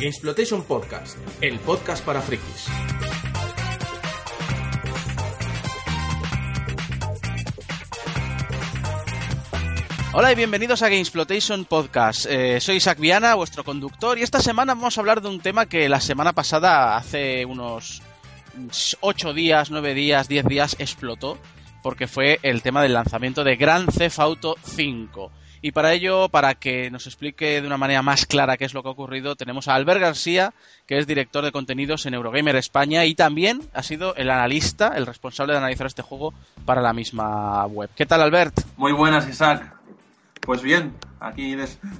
Exploitation Podcast, el podcast para frikis. Hola y bienvenidos a Gamesplotation Podcast. Eh, soy Isaac Viana, vuestro conductor, y esta semana vamos a hablar de un tema que la semana pasada, hace unos 8 días, 9 días, 10 días, explotó, porque fue el tema del lanzamiento de Grand Theft Auto 5. Y para ello, para que nos explique de una manera más clara qué es lo que ha ocurrido, tenemos a Albert García, que es director de contenidos en Eurogamer España y también ha sido el analista, el responsable de analizar este juego para la misma web. ¿Qué tal, Albert? Muy buenas, Isaac. Pues bien, aquí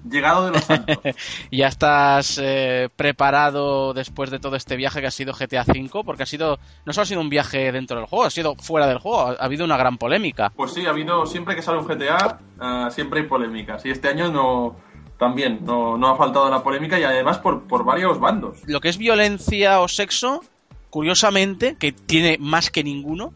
llegado de los santos. ¿Ya estás eh, preparado después de todo este viaje que ha sido GTA V? Porque ha sido, no solo ha sido un viaje dentro del juego, ha sido fuera del juego, ha, habido una gran polémica. Pues sí, ha habido, siempre que sale un GTA, ah, siempre hay polémicas. Y este año no, también, no, no ha faltado la polémica y además por, por varios bandos. Lo que es violencia o sexo, curiosamente, que tiene más que ninguno,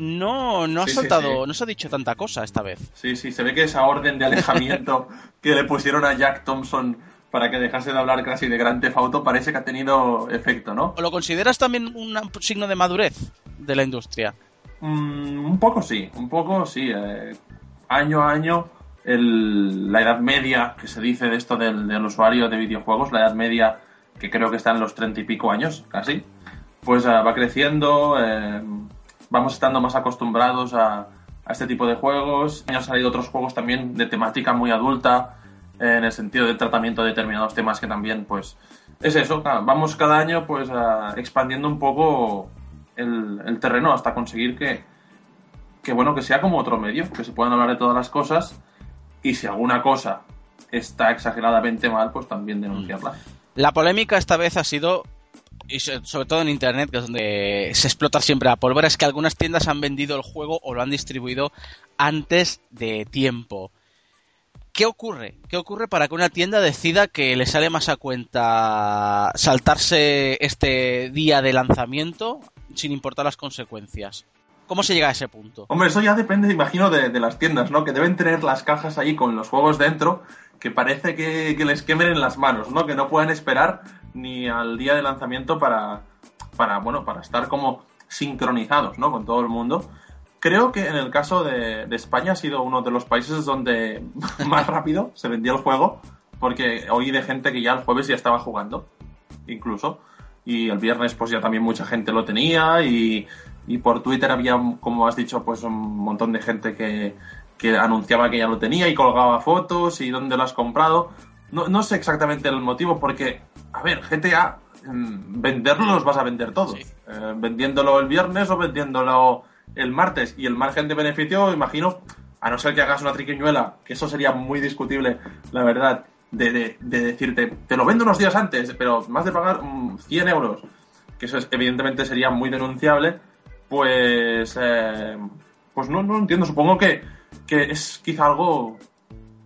no, no ha saltado, no se ha dicho tanta cosa esta vez. Sí, sí, se ve que esa orden de alejamiento que le pusieron a Jack Thompson para que dejase de hablar casi de Grand Theft Auto parece que ha tenido efecto, ¿no? ¿O lo consideras también un signo de madurez de la industria? Mm, un poco sí, un poco sí. Eh, año a año, la edad media que se dice de esto del, usuario de videojuegos, la edad media que creo que está en los treinta y pico años, casi, pues eh, va creciendo. Eh, vamos estando más acostumbrados a, este tipo de juegos. Han salido otros juegos también de temática muy adulta, en el sentido del tratamiento de determinados temas que también, pues, es eso. vamos cada año, pues, expandiendo un poco el, terreno hasta conseguir que, que, bueno, que sea como otro medio, que se puedan hablar de todas las cosas y si alguna cosa está exageradamente mal, pues también denunciarla. La polémica esta vez ha sido y sobre todo en internet, que es donde se explota siempre la pólvora, es que algunas tiendas han vendido el juego o lo han distribuido antes de tiempo. ¿Qué ocurre? ¿Qué ocurre para que una tienda decida que le sale más a cuenta saltarse este día de lanzamiento sin importar las consecuencias? ¿Cómo se llega a ese punto? Hombre, eso ya depende, imagino, de, las tiendas, ¿no? Que deben tener las cajas ahí con los juegos dentro, que parece que, que les quemen en las manos, ¿no? Que no pueden esperar ni al día de lanzamiento para, para, bueno, para estar como sincronizados ¿no? con todo el mundo. Creo que en el caso de, España ha sido uno de los países donde más rápido se vendía el juego, porque oí de gente que ya el jueves ya estaba jugando, incluso, y el viernes pues ya también mucha gente lo tenía, y, y por Twitter había, como has dicho, pues un montón de gente que, que anunciaba que ya lo tenía y colgaba fotos y dónde lo has comprado. No, no sé exactamente el motivo, porque a ver, GTA, mm, venderlo los vas a vender todos. Eh, vendiéndolo el viernes o vendiéndolo el martes. Y el margen de beneficio, imagino, a no ser que hagas una triquiñuela, que eso sería muy discutible, la verdad, de, decirte, te lo vendo unos días antes, pero más de pagar 100 mm, euros, que eso es, evidentemente sería muy denunciable, pues, eh, pues no, no entiendo. Supongo que, que es quizá algo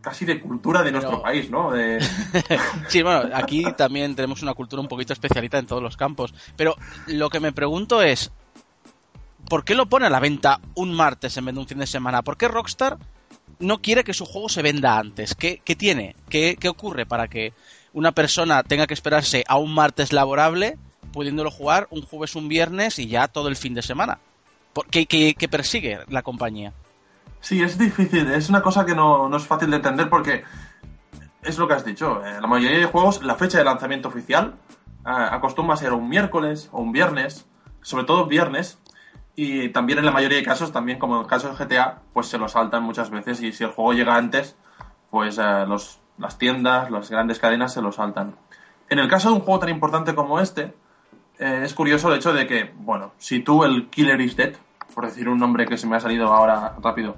casi de cultura de nuestro país, ¿no? sí, bueno, aquí también tenemos una cultura un poquito especialita en todos los campos. Pero lo que me pregunto es, ¿por qué lo pone a la venta un martes en vez de un fin de semana? ¿Por qué Rockstar no quiere que su juego se venda antes? ¿Qué, tiene? ¿Qué, ocurre para que una persona tenga que esperarse a un martes laborable pudiéndolo jugar un jueves, un viernes y ya todo el fin de semana? ¿Qué, qué persigue la compañía? Sí, es difícil, es una cosa que no, es fácil de entender porque es lo que has dicho. En la mayoría de juegos, la fecha de lanzamiento oficial eh, acostumbra a ser un miércoles o un viernes, sobre todo viernes, y también en la mayoría de casos, también como en el caso de GTA, pues se lo saltan muchas veces y si el juego llega antes, pues eh, los, las tiendas, las grandes cadenas se lo saltan. En el caso de un juego tan importante como este, eh, es curioso el hecho de que, bueno, si tú el Killer is Dead, por decir un nombre que se me ha salido ahora rápido,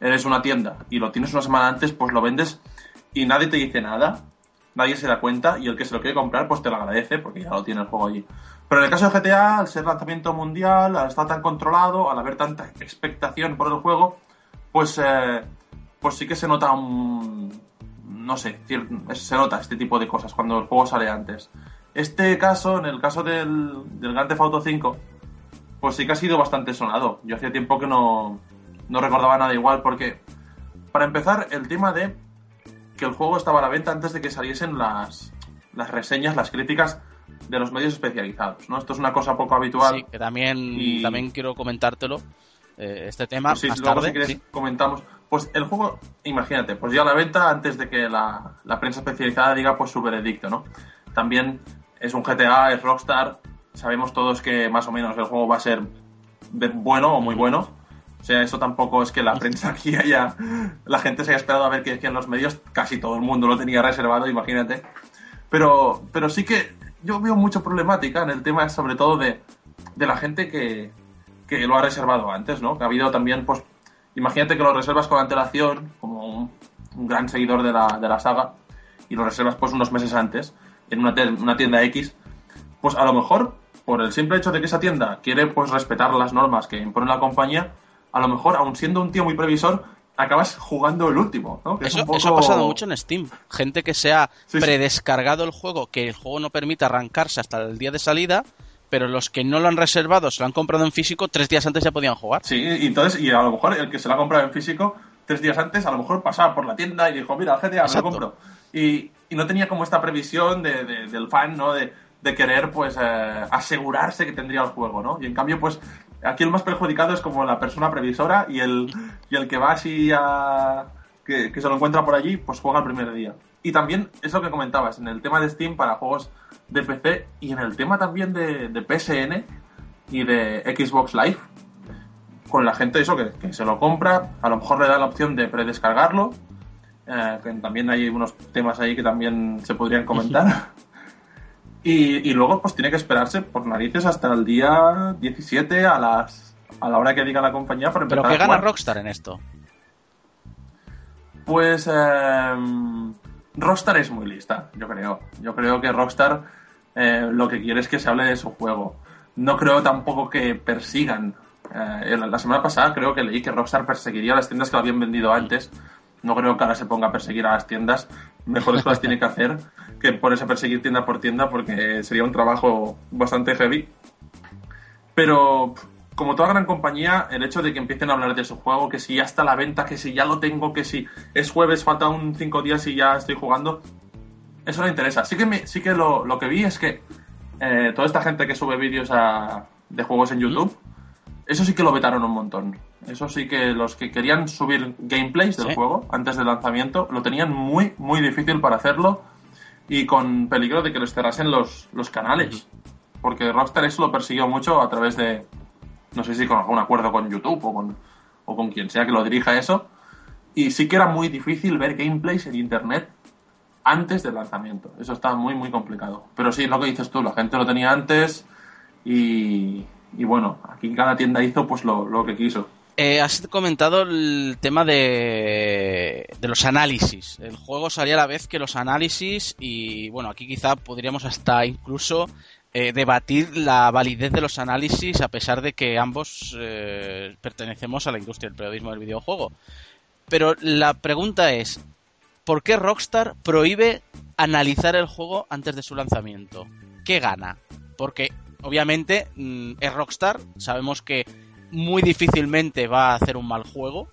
eres una tienda y lo tienes una semana antes, pues lo vendes y nadie te dice nada, nadie se da cuenta y el que se lo quiere comprar, pues te lo agradece porque ya lo tiene el juego allí. Pero en el caso de GTA, al ser lanzamiento mundial, al estar tan controlado, al haber tanta expectación por el juego, pues, eh, pues sí que se nota un. No sé, se nota este tipo de cosas cuando el juego sale antes. Este caso, en el caso del, del Grand Theft Auto 5, pues sí que ha sido bastante sonado. Yo hacía tiempo que no, no recordaba nada igual porque para empezar, el tema de que el juego estaba a la venta antes de que saliesen las, las reseñas, las críticas de los medios especializados, ¿no? Esto es una cosa poco habitual. Sí, que también, Y- también quiero comentártelo, eh, este tema, Pues sí, más luego tarde. si quieres sí. comentamos. Pues el juego, imagínate, pues ya a la venta antes de que la, la prensa especializada diga pues su veredicto, ¿no? También es un GTA, es Rockstar, sabemos todos que más o menos el juego va a ser bueno o muy bueno. O sea, eso tampoco es que la prensa aquí haya... La gente se haya esperado a ver que, en los medios casi todo el mundo lo tenía reservado, imagínate. Pero, pero sí que yo veo mucha problemática en el tema sobre todo de, de la gente que, que lo ha reservado antes, ¿no? Que ha habido también, pues, imagínate que lo reservas con antelación, como un, gran seguidor de la, de la saga, y lo reservas pues unos meses antes, en una tienda X, pues a lo mejor, por el simple hecho de que esa tienda quiere pues respetar las normas que impone la compañía, a lo mejor, aun siendo un tío muy previsor, acabas jugando el último, ¿no? Que es Eso, un poco- eso ha pasado mucho en Steam. Gente que se ha Sí, sí. predescargado el juego, que el juego no permite arrancarse hasta el día de salida, pero los que no lo han reservado, se lo han comprado en físico, tres días antes ya podían jugar. Sí, y entonces, y a lo mejor el que se lo ha comprado en físico tres días antes, a lo mejor pasaba por la tienda y dijo, mira, GTA, me lo Exacto. compro. Y, y no tenía como esta previsión de, de- del fan, ¿no? De, de querer, pues, eh, asegurarse que tendría el juego, ¿no? Y en cambio, pues, aquí el más perjudicado es como la persona previsora y el, y el que va así a... Que, se lo encuentra por allí, pues juega el primer día. Y también, es lo que comentabas, en el tema de Steam para juegos de PC y en el tema también de, de PSN y de Xbox Live, con la gente eso que, que se lo compra, a lo mejor le da la opción de predescargarlo, eh, que también hay unos temas ahí que también se podrían comentar. y, y luego pues tiene que esperarse por narices hasta el día 17 a las a la hora que diga la compañía para empezar Pero ¿qué a gana. Rockstar en esto? Pues eh, Rockstar es muy lista, yo creo. Yo creo que Rockstar eh, lo que quiere es que se hable de su juego. No creo tampoco que persigan. Eh, la semana pasada creo que leí que Rockstar perseguiría a las tiendas que lo habían vendido antes. No creo que ahora se ponga a perseguir a las tiendas. Mejores cosas tiene que hacer que ponerse a perseguir tienda por tienda porque sería un trabajo bastante heavy. Pero como toda gran compañía, el hecho de que empiecen a hablar de su juego, que si ya está a la venta, que si ya lo tengo, que si es jueves, falta un cinco días y ya estoy jugando, eso no interesa. Sí que, me- sí que lo, lo que vi es que eh, toda esta gente que sube vídeos a- de juegos en YouTube, eso sí que lo vetaron un montón. Eso sí que los que querían subir gameplays del Sí. juego antes del lanzamiento lo tenían muy, muy difícil para hacerlo y con peligro de que les cerrasen los, los canales. Porque Rockstar eso lo persiguió mucho a través de, no sé si con algún acuerdo con YouTube o con, o con quien sea que lo dirija eso. Y sí que era muy difícil ver gameplays en Internet antes del lanzamiento. Eso estaba muy, muy complicado. Pero sí, lo que dices tú, la gente lo tenía antes y, y bueno, aquí cada tienda hizo pues lo, que quiso. Eh, has comentado el tema de, de los análisis. El juego salía a la vez que los análisis y bueno, aquí quizá podríamos hasta incluso eh, debatir la validez de los análisis a pesar de que ambos eh, pertenecemos a la industria del periodismo del videojuego. Pero la pregunta es, ¿por qué Rockstar prohíbe analizar el juego antes de su lanzamiento? ¿Qué gana? Porque obviamente mm, es Rockstar, sabemos que muy difícilmente va a hacer un mal juego.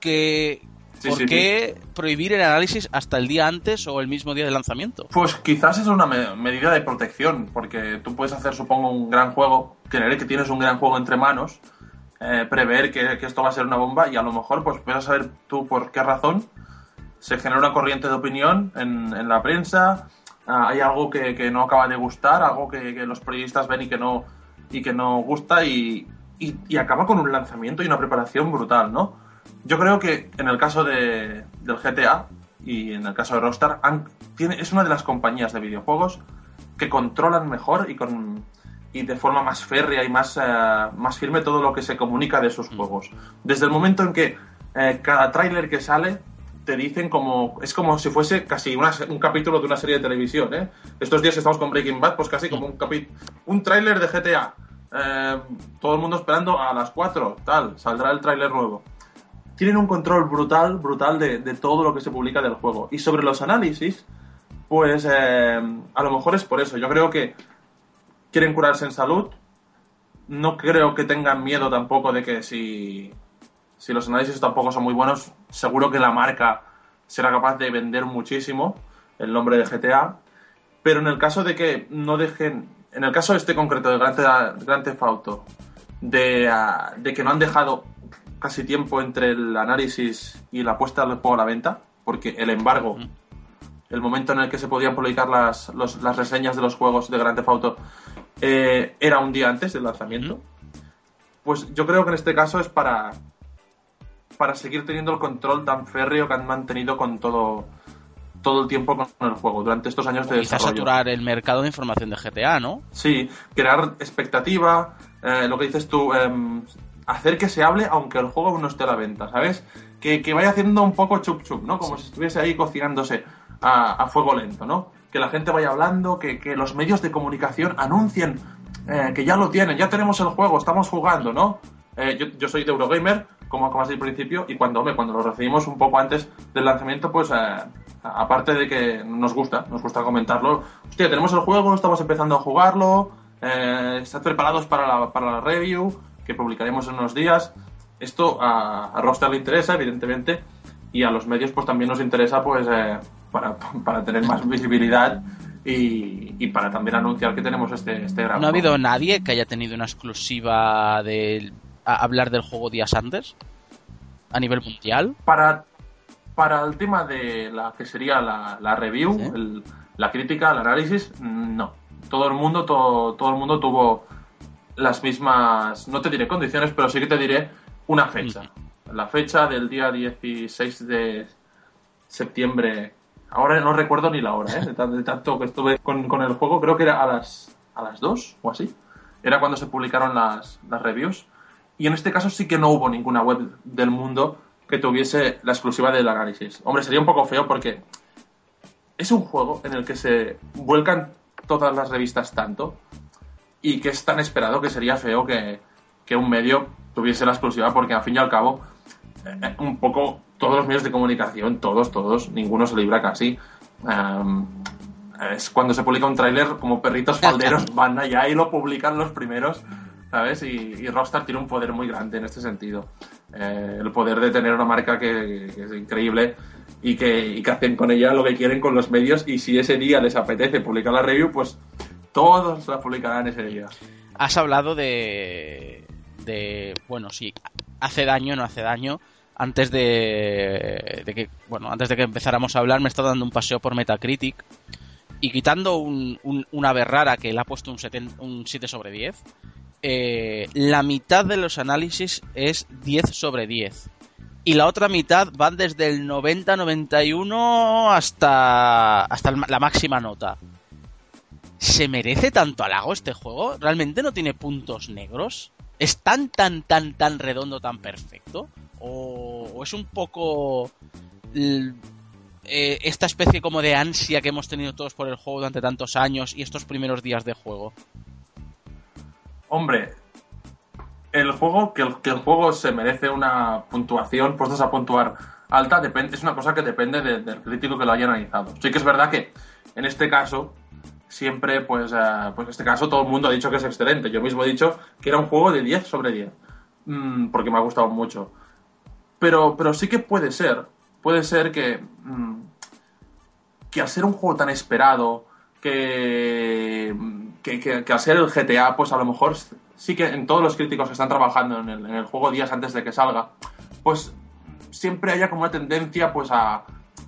Que, Sí, ¿Por sí, qué prohibir el análisis hasta el día antes o el mismo día del lanzamiento? Pues quizás es una me- medida de protección, porque tú puedes hacer, supongo, un gran juego, creer que tienes un gran juego entre manos, eh, prever que, que esto va a ser una bomba y a lo mejor pues puedes saber tú por qué razón se genera una corriente de opinión en, en la prensa, hay algo que, que no acaba de gustar, algo que, que los periodistas ven y que no, y que no gusta y, y- y acaba con un lanzamiento y una preparación brutal, ¿no? Yo creo que en el caso de, del GTA y en el caso de Rockstar, han- tiene, es una de las compañías de videojuegos que controlan mejor y, con, y de forma más férrea y más, eh, más firme todo lo que se comunica de sus juegos. Desde el momento en que eh, cada tráiler que sale te dicen como es como si fuese casi un capítulo de una serie de televisión ¿eh? estos días que estamos con Breaking Bad pues casi como un capi un tráiler de GTA Eh, todo el mundo esperando a las 4 tal saldrá el tráiler nuevo. Tienen un control brutal brutal de, de todo lo que se publica del juego. Y sobre los análisis pues eh, a lo mejor es por eso. Yo creo que quieren curarse en salud. No creo que tengan miedo tampoco de que si si los análisis tampoco son muy buenos, seguro que la marca será capaz de vender muchísimo el nombre de GTA. Pero en el caso de que no dejen, en el caso este concreto de Grand, Grand Theft Auto, de, ah, de, que no han dejado casi tiempo entre el análisis y la puesta del juego a la venta, porque el embargo, el momento en el que se podían publicar las, las reseñas de los juegos de Grand Theft Auto, eh, era un día antes del lanzamiento. Pues yo creo que en este caso es para, para seguir teniendo el control tan férreo que han mantenido con todo todo el tiempo con el juego durante estos años de quizás saturar el mercado de información de GTA, ¿no? Sí, crear expectativa, eh, lo que dices tú, em, hacer que se hable aunque el juego no esté a la venta, ¿sabes? Que, vaya haciendo un poco chup chup, ¿no? Como si estuviese ahí cocinándose a, fuego lento, ¿no? Que la gente vaya hablando, que, los medios de comunicación anuncien eh, que ya lo tienen, ya tenemos el juego, estamos jugando, ¿no? Eh, yo, yo, soy de Eurogamer, como acabas al principio, y cuando, cuando lo recibimos un poco antes del lanzamiento, pues eh, aparte de que nos gusta, nos gusta comentarlo, hostia, tenemos el juego, estamos empezando a jugarlo, eh, estad preparados para la, para la review, que publicaremos en unos días. Esto a, a Rockstar le interesa, evidentemente, y a los medios pues también nos interesa pues eh, para, para tener más visibilidad y, y, para también anunciar que tenemos este, este ¿No ha habido nadie que haya tenido una exclusiva de hablar del juego días antes? ¿A nivel mundial? Para, para el tema de la que sería la, la review, la crítica, el análisis, no. Todo el mundo, todo, todo el mundo tuvo las mismas, no te diré condiciones, pero sí que te diré una fecha. La fecha del día 16 de septiembre. Ahora no recuerdo ni la hora, ¿eh? de, tanto que estuve con, con, el juego, creo que era a las, a las 2 o así. Era cuando se publicaron las, las reviews. Y en este caso sí que no hubo ninguna web del mundo que tuviese la exclusiva del análisis. Hombre, sería un poco feo porque es un juego en el que se vuelcan todas las revistas tanto y que es tan esperado que sería feo que, un medio tuviese la exclusiva porque al fin y al cabo eh, un poco todos los medios de comunicación, todos, todos, ninguno se libra casi. Em, es cuando se publica un tráiler como perritos falderos van allá y lo publican los primeros ¿sabes? Y, Rockstar tiene un poder muy grande en este sentido. Eh, el poder de tener una marca que, es increíble y que, hacen con ella lo que quieren con los medios y si ese día les apetece publicar la review, pues todos la publicarán ese día. Has hablado de, de bueno, sí, hace daño, no hace daño. Antes de, de que, bueno, antes de que empezáramos a hablar, me está dando un paseo por Metacritic y quitando un, una berrara que le ha puesto un, un 7 sobre 10, eh, la mitad de los análisis es 10 sobre 10. Y la otra mitad van desde el 90-91 hasta, hasta la máxima nota. ¿Se merece tanto halago este juego? ¿Realmente no tiene puntos negros? ¿Es tan, tan, tan, tan redondo, tan perfecto? ¿O, es un poco eh, esta especie como de ansia que hemos tenido todos por el juego durante tantos años y estos primeros días de juego? Hombre, el juego, que el, juego se merece una puntuación, puestos a puntuar alta, depende, es una cosa que depende del crítico que lo haya analizado. Sí que es verdad que en este caso, siempre, pues, eh, pues en este caso todo el mundo ha dicho que es excelente. Yo mismo he dicho que era un juego de 10 sobre 10, mm, porque me ha gustado mucho. Pero, pero sí que puede ser, puede ser que, mm, que al ser un juego tan esperado, que, que, al ser el GTA, pues a lo mejor sí que en todos los críticos que están trabajando en el, juego días antes de que salga, pues siempre haya como una tendencia pues a,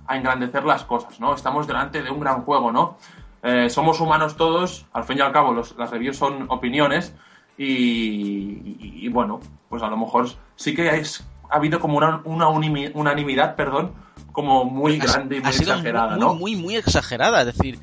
engrandecer las cosas, ¿no? Estamos delante de un gran juego, ¿no? Eh, somos humanos todos, al fin y al cabo las reviews son opiniones y, bueno, pues a lo mejor sí que ha habido como una, una unanimidad, perdón, como muy grande y muy exagerada, ¿no? Muy, muy exagerada, es decir,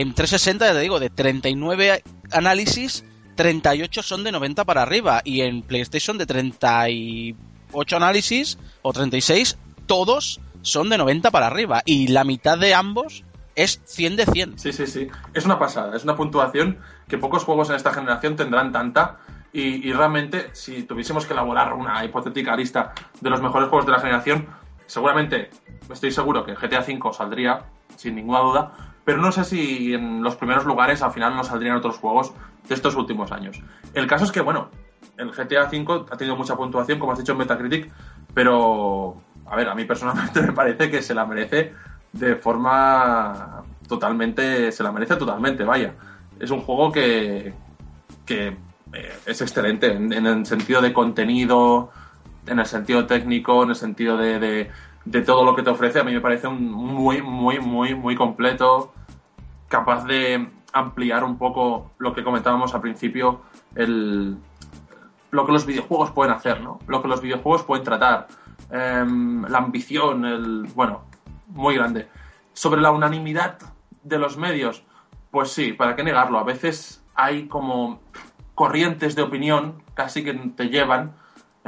en 360, te digo, de 39 análisis, 38 son de 90 para arriba. Y en PlayStation de 38 análisis, o 36, todos son de 90 para arriba. Y la mitad de ambos es 100 de 100. Sí, sí, sí. Es una pasada. Es una puntuación que pocos juegos en esta generación tendrán tanta. Y, y realmente, si tuviésemos que elaborar una hipotética lista de los mejores juegos de la generación, seguramente, estoy seguro que GTA V saldría, sin ninguna duda, pero no sé si en los primeros lugares al final no saldrían otros juegos de estos últimos años. El caso es que, bueno, el GTA V ha tenido mucha puntuación, como has dicho en Metacritic, Pero, a ver, a mí personalmente me parece que se la merece de forma totalmente, se la merece totalmente, vaya. Es un juego que, que eh, es excelente en, el sentido de contenido, en el sentido técnico, en el sentido de, de, todo lo que te ofrece. A mí me parece un muy, muy, muy, muy completo, capaz de ampliar un poco lo que comentábamos al principio, el, lo que los videojuegos pueden hacer, ¿no? Lo que los videojuegos pueden tratar. Em, la ambición, el. Bueno, muy grande. Sobre la unanimidad de los medios, pues sí, ¿para qué negarlo? A veces hay como corrientes de opinión casi que te llevan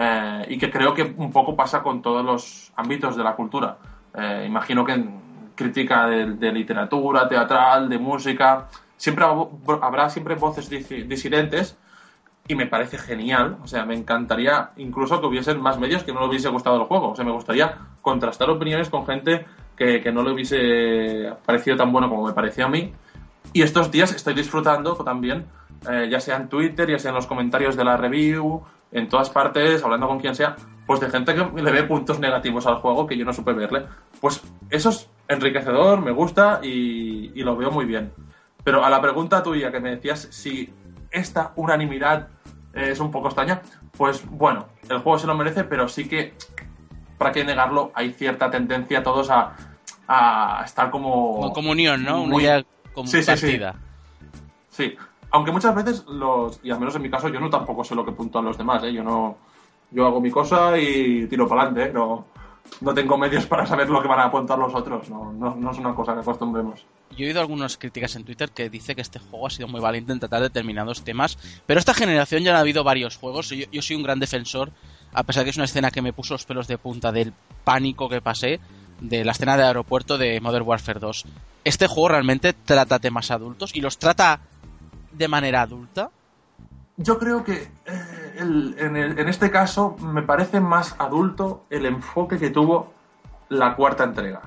eh, y que creo que un poco pasa con todos los ámbitos de la cultura. Eh, imagino que en crítica de, literatura, teatral, de música, siempre habrá siempre voces disidentes y me parece genial. O sea, me encantaría incluso que hubiesen más medios que no le hubiese gustado el juego. O sea, me gustaría contrastar opiniones con gente que, que no le hubiese parecido tan bueno como me parecía a mí. Y estos días estoy disfrutando también eh, ya sea en Twitter, ya sea en los comentarios de la review, en todas partes, hablando con quien sea, pues de gente que le ve puntos negativos al juego que yo no supe verle. Pues eso es enriquecedor, me gusta y, lo veo muy bien. Pero a la pregunta tuya que me decías si esta unanimidad es un poco extraña, pues bueno, el juego se lo merece, pero sí que, para qué negarlo, hay cierta tendencia a todos a, estar como... Como comunión, ¿no? Muy... Una sí, sí, sí. sí, aunque muchas veces los, y al menos en mi caso, yo no tampoco sé lo que puntúan los demás, ¿eh? Yo no, yo hago mi cosa y tiro para adelante, ¿eh? no, no tengo medios para saber lo que van a apuntar los otros, no, no, es una cosa que acostumbremos. Yo he oído algunas críticas en Twitter que dice que este juego ha sido muy valiente en tratar determinados temas, pero esta generación ya ha habido varios juegos, yo, yo soy un gran defensor, a pesar de que es una escena que me puso los pelos de punta del pánico que pasé, de la escena de aeropuerto de Modern Warfare 2. Este juego realmente trata temas adultos y los trata de manera adulta? Yo creo que eh, en, este caso me parece más adulto el enfoque que tuvo la cuarta entrega,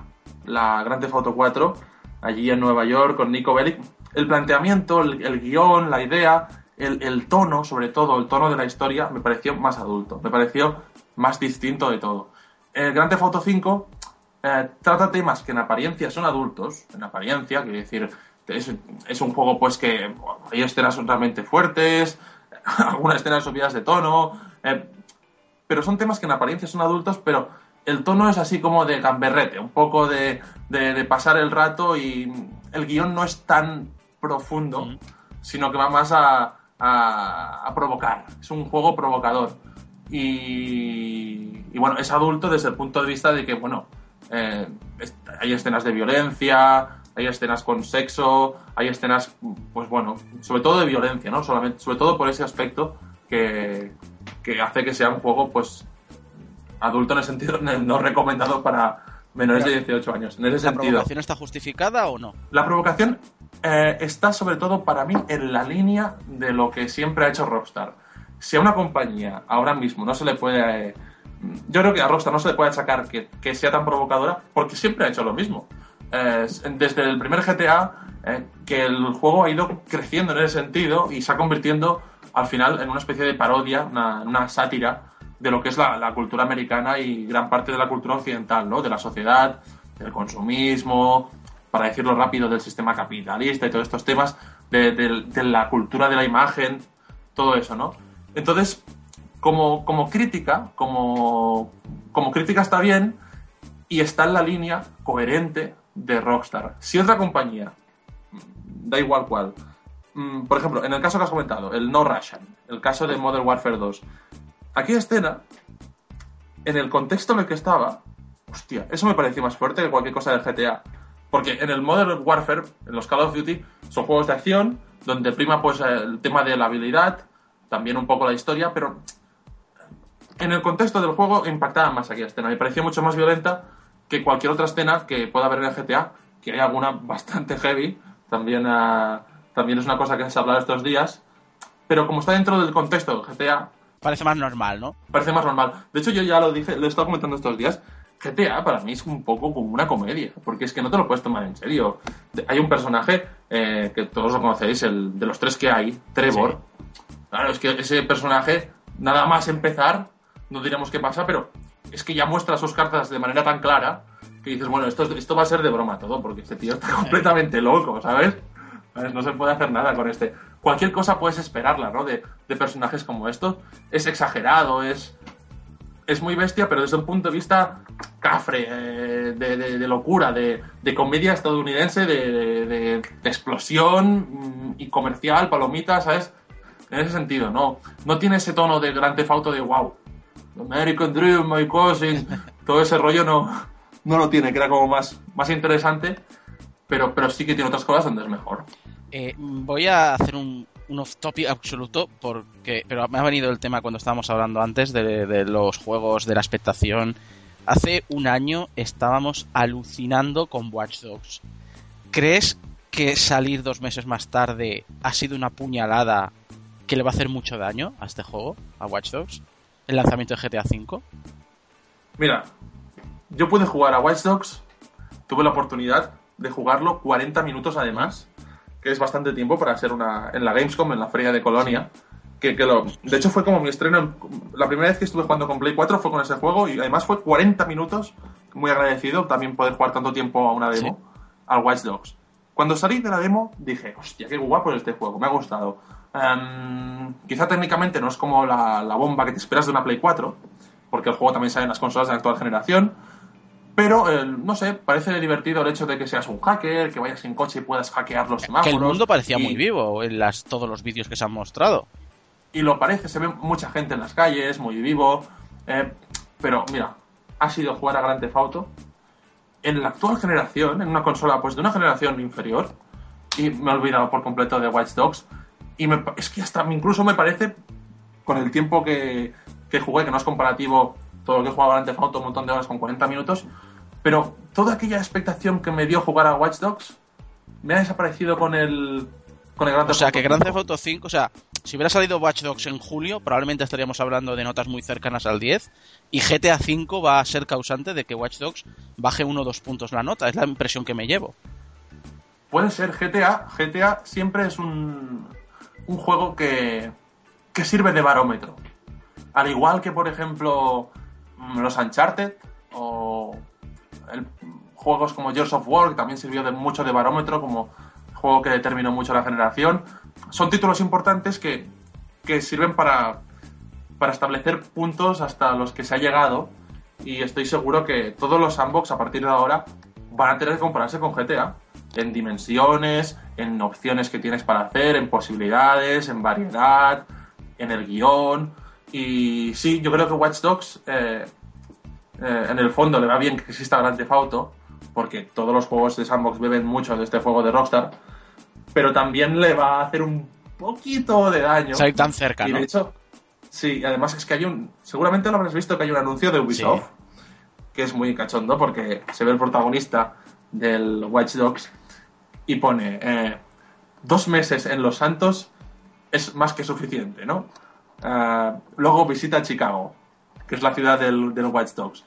la Grand Theft Auto 4, allí en Nueva York con Nico Bellic. El planteamiento, el, guion, la idea, el, tono, sobre todo el tono de la historia, me pareció más adulto, me pareció más distinto de todo. El Grand Theft Auto 5 eh, trata temas que en apariencia son adultos, en apariencia, quiere decir, es, un juego pues que hay escenas realmente fuertes, algunas escenas subidas de tono, eh, pero son temas que en apariencia son adultos, pero el tono es así como de gamberrete, un poco de, pasar el rato y el guion no es tan profundo, sino que va más a, provocar, es un juego provocador. Y, bueno, es adulto desde el punto de vista de que, bueno, eh, hay escenas de violencia, hay escenas con sexo, hay escenas, pues bueno, sobre todo de violencia, ¿no? Solamente, sobre todo por ese aspecto que, hace que sea un juego, pues, adulto en el sentido no recomendado para menores de 18 años. En ese ¿La provocación está justificada o no? La provocación eh, está sobre todo para mí en la línea de lo que siempre ha hecho Rockstar. Si a una compañía ahora mismo no se le puede... Eh, yo creo que a Rockstar no se le puede achacar que, que sea tan provocadora porque siempre ha hecho lo mismo desde el primer GTA eh, que el juego ha ido creciendo en ese sentido y se ha convirtiendo al final en una especie de parodia, una, sátira de lo que es la, cultura americana y gran parte de la cultura occidental, ¿no? De la sociedad, del consumismo, para decirlo rápido, del sistema capitalista y todos estos temas, de, la cultura de la imagen, todo eso, ¿no? Entonces, como, crítica, como crítica está bien y está en la línea coherente de Rockstar. Si otra compañía, da igual cuál, mm, por ejemplo, en el caso que has comentado, el No Russian, el caso de Modern Warfare 2, aquí escena, en el contexto en el que estaba, hostia, eso me pareció más fuerte que cualquier cosa del GTA. Porque en el Modern Warfare, en los Call of Duty, son juegos de acción, donde prima pues el tema de la habilidad, también un poco la historia, pero en el contexto del juego impactaba más aquella escena. Me pareció mucho más violenta que cualquier otra escena que pueda haber en el GTA, que hay alguna bastante heavy, también, ah, también es una cosa que se ha hablado estos días, pero como está dentro del contexto del GTA... Parece más normal, ¿no? Parece más normal. De hecho, yo ya lo dije, lo he estado comentando estos días, GTA para mí es un poco como una comedia, porque es que no te lo puedes tomar en serio. Hay un personaje eh, que todos lo conocéis, el de los tres que hay, Trevor. Claro, es que ese personaje, nada más empezar, no diremos qué pasa, pero es que ya muestra sus cartas de manera tan clara que dices, bueno, esto, esto va a ser de broma todo, porque este tío está completamente loco, ¿sabes? No se puede hacer nada con este. Cualquier cosa puedes esperarla, ¿no? De, de personajes como estos. Es exagerado, es, es muy bestia, pero desde un punto de vista cafre, eh, de, de, locura, de, de, comedia estadounidense, de, explosión mm, y comercial, palomita, ¿sabes? En ese sentido, no, no tiene ese tono de gran tefauto de wow. American Dream, my cousin, todo ese rollo no, no lo tiene, que era como más, más interesante, pero, pero sí que tiene otras cosas donde es mejor. Eh, voy a hacer un, un off-topic absoluto, porque, pero me ha venido el tema cuando estábamos hablando antes de, los juegos, de la expectación. Hace un año estábamos alucinando con Watch Dogs. ¿Crees que salir dos meses más tarde ha sido una puñalada que le va a hacer mucho daño a este juego, a Watch Dogs? El lanzamiento de GTA V. Mira, yo pude jugar a Watch Dogs, tuve la oportunidad de jugarlo 40 minutos además que es bastante tiempo para ser una en la Gamescom, en la feria de Colonia. Que, que lo, de hecho fue como mi estreno, la primera vez que estuve jugando con Play 4 fue con ese juego y además fue 40 minutos, muy agradecido también poder jugar tanto tiempo a una demo, al Watch Dogs. Cuando salí de la demo dije, hostia, qué guapo es este juego, me ha gustado. Um, quizá técnicamente no es como la, la bomba que te esperas de una Play 4, porque el juego también sale en las consolas de la actual generación, pero, eh, no sé, parece divertido el hecho de que seas un hacker, que vayas en coche y puedas hackear los semáforos. Que el mundo parecía muy vivo en las, todos los vídeos que se han mostrado. Y lo parece, se ve mucha gente en las calles, muy vivo. Eh, pero, mira, ha sido jugar a Grand Theft Auto en la actual generación, en una consola pues de una generación inferior, y me he olvidado por completo de Watch Dogs. Y es que hasta incluso me parece, con el tiempo que, que jugué, que no es comparativo todo lo que he jugado a Grand Theft Auto, un montón de horas con 40 minutos, pero toda aquella expectación que me dio jugar a Watch Dogs me ha desaparecido con el, con el Grand Theft O sea, que Grand Theft Auto 5, o sea, si hubiera salido Watch Dogs en julio, probablemente estaríamos hablando de notas muy cercanas al 10. Y GTA 5 va a ser causante de que Watch Dogs baje uno o dos puntos la nota. Es la impresión que me llevo. Puede ser. GTA, GTA siempre es un, un juego que, que sirve de barómetro. Al igual que, por ejemplo, los Uncharted o juegos como Gears of War, que también sirvió de mucho de barómetro, como juego que determinó mucho la generación. Son títulos importantes que, que sirven para, para establecer puntos hasta los que se ha llegado y estoy seguro que todos los sandbox a partir de ahora van a tener que compararse con GTA en dimensiones, en opciones que tienes para hacer, en posibilidades, en variedad, en el guion. Y sí, yo creo que Watch Dogs eh, eh, en el fondo le va bien que exista Grand Theft Auto, porque todos los juegos de Sandbox beben mucho de este juego de Rockstar, pero también le va a hacer un poquito de daño. Salir tan cerca, y de hecho, sí, además es que hay un. Seguramente lo habrás visto que hay un anuncio de Ubisoft, que es muy cachondo, porque se ve el protagonista del Watch Dogs y pone: eh, dos meses en Los Santos es más que suficiente, ¿no? Eh, luego visita Chicago que es la ciudad del, del White Dogs.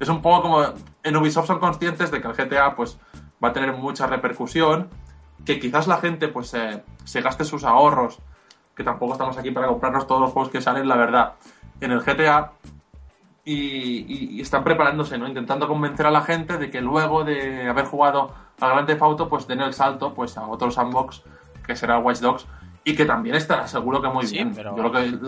Es un poco como. En Ubisoft son conscientes de que el GTA pues, va a tener mucha repercusión, que quizás la gente pues, se gaste sus ahorros, que tampoco estamos aquí para comprarnos todos los juegos que salen, la verdad, en el GTA. Y, están preparándose, ¿no? Intentando convencer a la gente de que luego de haber jugado a Grand Theft Auto, pues den el salto pues, a otro sandbox, que será Watch Dogs, y que también estará seguro que muy bien. Yo lo que,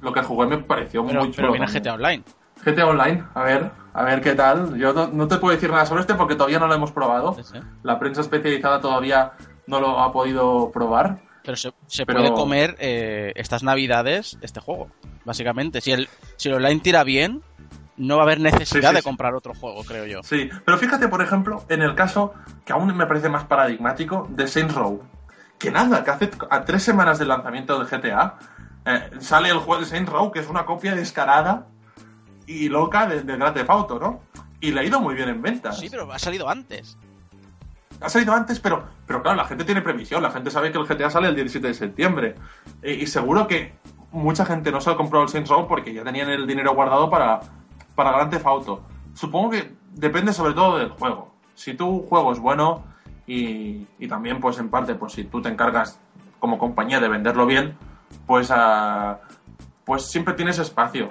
lo, que jugué me pareció muy chulo. Pero viene GTA Online. GTA Online, a ver, a ver qué tal. Yo no, te puedo decir nada sobre este porque todavía no lo hemos probado. La prensa especializada todavía no lo ha podido probar. Pero se, puede comer eh, estas navidades este juego, básicamente. Si el, si el online tira bien, no va a haber necesidad de comprar otro juego, creo yo. Sí, pero fíjate, por ejemplo, en el caso que aún me parece más paradigmático de Saints Row que nada, que hace a tres semanas del lanzamiento del GTA eh, sale el juego de Saints Row, que es una copia descarada y loca del de Grand Theft Auto, ¿no? Y le ha ido muy bien en ventas. Sí, pero ha salido antes. Ha salido antes, pero, pero claro, la gente tiene previsión, la gente sabe que el GTA sale el 17 de septiembre. y seguro que mucha gente no se ha comprado el Saints Row porque ya tenían el dinero guardado para, para Grand Theft Auto. Supongo que depende sobre todo del juego. Si tu juego es bueno, y, también pues en parte pues si tú te encargas como compañía de venderlo bien pues ah, pues siempre tienes espacio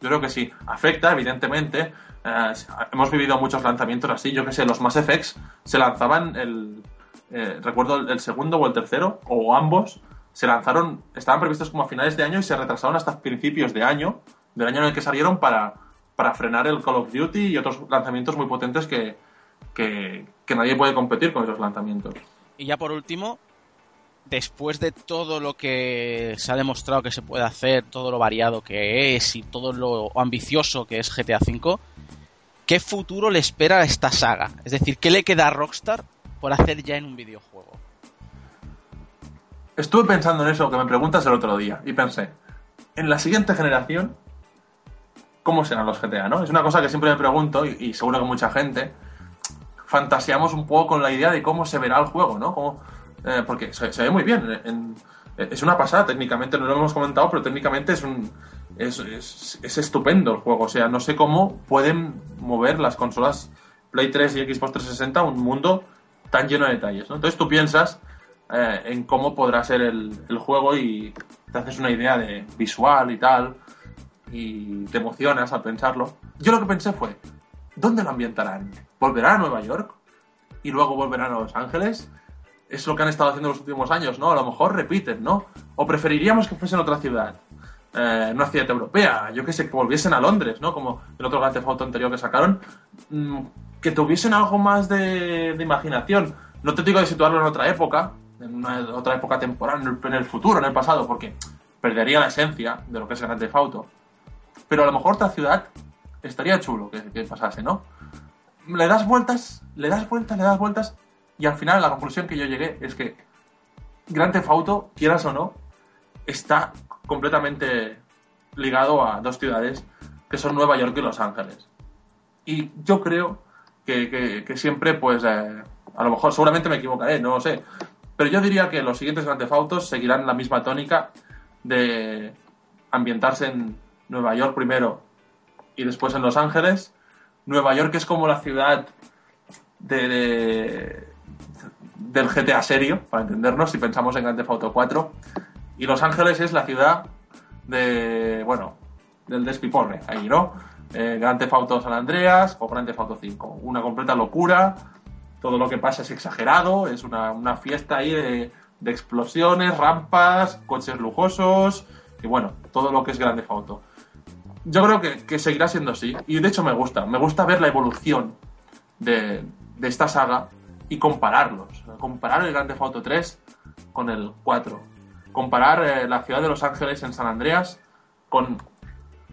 Yo creo que sí. Afecta, evidentemente. Eh, hemos vivido muchos lanzamientos así. Yo que sé, los Mass Effects se lanzaban el. eh, recuerdo el, el segundo o el tercero, o ambos, se lanzaron. Estaban previstos como a finales de año y se retrasaron hasta principios de año, del año en el que salieron, para, para frenar el Call of Duty y otros lanzamientos muy potentes que, que, que nadie puede competir con esos lanzamientos. Y ya por último, después de todo lo que se ha demostrado que se puede hacer, todo lo variado que es y todo lo ambicioso que es GTA V, ¿qué futuro le espera a esta saga? Es decir, ¿qué le queda a Rockstar por hacer ya en un videojuego? Estuve pensando en eso que me preguntas el otro día y pensé, en la siguiente generación, ¿cómo serán los GTA? ¿no? Es una cosa que siempre me pregunto y, seguro que mucha gente fantaseamos un poco con la idea de cómo se verá el juego, ¿no? Eh, porque se, ve muy bien. En, es una pasada técnicamente, no lo hemos comentado, pero técnicamente es un es, es, es, estupendo el juego. O sea, no sé cómo pueden mover las consolas Play 3 y Xbox 360 a un mundo tan lleno de detalles. Entonces tú piensas eh, en cómo podrá ser el, el, juego y te haces una idea de visual y tal, y te emocionas al pensarlo. Yo lo que pensé fue, ¿dónde lo ambientarán? ¿Volverán a Nueva York? ¿Y luego volverán a Los Ángeles? Es lo que han estado haciendo los últimos años, ¿no? A lo mejor repiten, ¿no? O preferiríamos que fuese en otra ciudad. Eh, una ciudad europea, yo que sé, que volviesen a Londres, ¿no? Como el otro Grand Theft anterior que sacaron, mmm, que tuviesen algo más de, de, imaginación. No te digo de situarlo en otra época, en una otra época temporal, en el, en el, futuro, en el pasado, porque perdería la esencia de lo que es el Grand Theft. Pero a lo mejor otra ciudad estaría chulo que, que pasase, ¿no? Le das vueltas, le das vueltas, le das vueltas, y al final la conclusión que yo llegué es que Grand Theft Auto, quieras o no, está completamente ligado a dos ciudades que son Nueva York y Los Ángeles. Y yo creo que, que, siempre, pues, eh, a lo mejor, seguramente me equivocaré, no lo sé, pero yo diría que los siguientes Grand Theft seguirán la misma tónica de ambientarse en Nueva York primero y después en Los Ángeles. Nueva York es como la ciudad de, de del GTA serio, para entendernos, si pensamos en Grand Theft Auto 4. Y Los Ángeles es la ciudad de, bueno, del despiporre, ahí, ¿no? Eh, Grand Theft Auto San Andreas o Grand Theft Auto 5. Una completa locura, todo lo que pasa es exagerado, es una, una fiesta ahí de, de, explosiones, rampas, coches lujosos, y bueno, todo lo que es Grand Theft Auto. Yo creo que, que seguirá siendo así, y de hecho me gusta, me gusta ver la evolución de, de esta saga y compararlos. Comparar el Grand Theft Auto 3 con el 4. Comparar eh, la ciudad de Los Ángeles en San Andreas con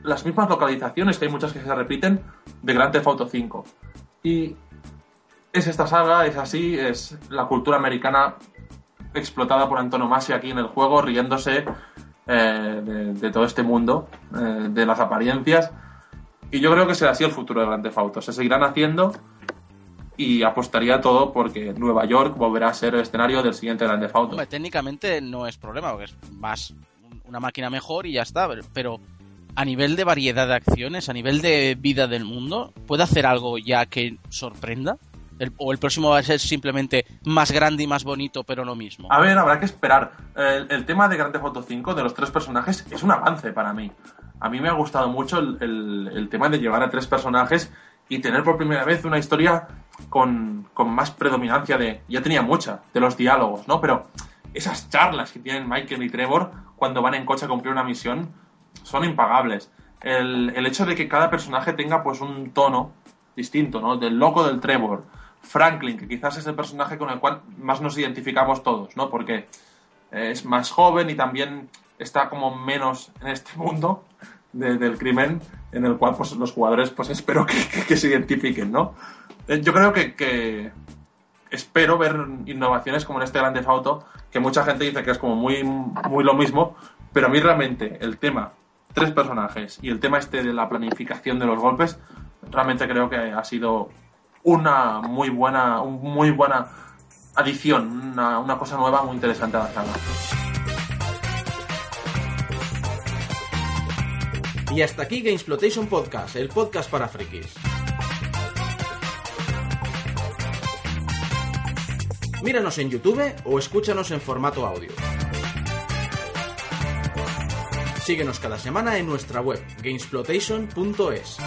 las mismas localizaciones, que hay muchas que se repiten, de Grand Theft Auto 5. Y es esta saga, es así, es la cultura americana explotada por antonomasia aquí en el juego, riéndose eh, de, todo este mundo, eh, de las apariencias. Y yo creo que será así el futuro de Grand Theft Auto. Se seguirán haciendo y apostaría todo porque Nueva York volverá a ser el escenario del siguiente Grand Theft Auto. Técnicamente no es problema, porque es más una máquina mejor y ya está, pero a nivel de variedad de acciones, a nivel de vida del mundo, ¿puede hacer algo ya que sorprenda? El, ¿O el próximo va a ser simplemente más grande y más bonito, pero lo mismo? A ver, habrá que esperar. El, el tema de Grand Theft Auto 5, de los tres personajes, es un avance para mí. A mí me ha gustado mucho el, el tema de llevar a tres personajes y tener por primera vez una historia con, con, más predominancia de. Ya tenía mucha, de los diálogos, ¿no? Pero esas charlas que tienen Michael y Trevor cuando van en coche a cumplir una misión son impagables. El, el hecho de que cada personaje tenga pues un tono distinto, ¿no? Del loco del Trevor, Franklin, que quizás es el personaje con el cual más nos identificamos todos, ¿no? Porque es más joven y también está como menos en este mundo de, del crimen en el cual pues, los jugadores pues espero que, que, que se identifiquen, ¿no? Eh, yo creo que, que, espero ver innovaciones como en este Grande Auto, que mucha gente dice que es como muy, muy lo mismo, pero a mí realmente el tema, tres personajes y el tema este de la planificación de los golpes, realmente creo que ha sido una muy buena, muy buena adición, una, una cosa nueva muy interesante a la saga. Y hasta aquí Gamesplotation Podcast, el podcast para frikis. Míranos en YouTube o escúchanos en formato audio. Síguenos cada semana en nuestra web, gamesplotation.es.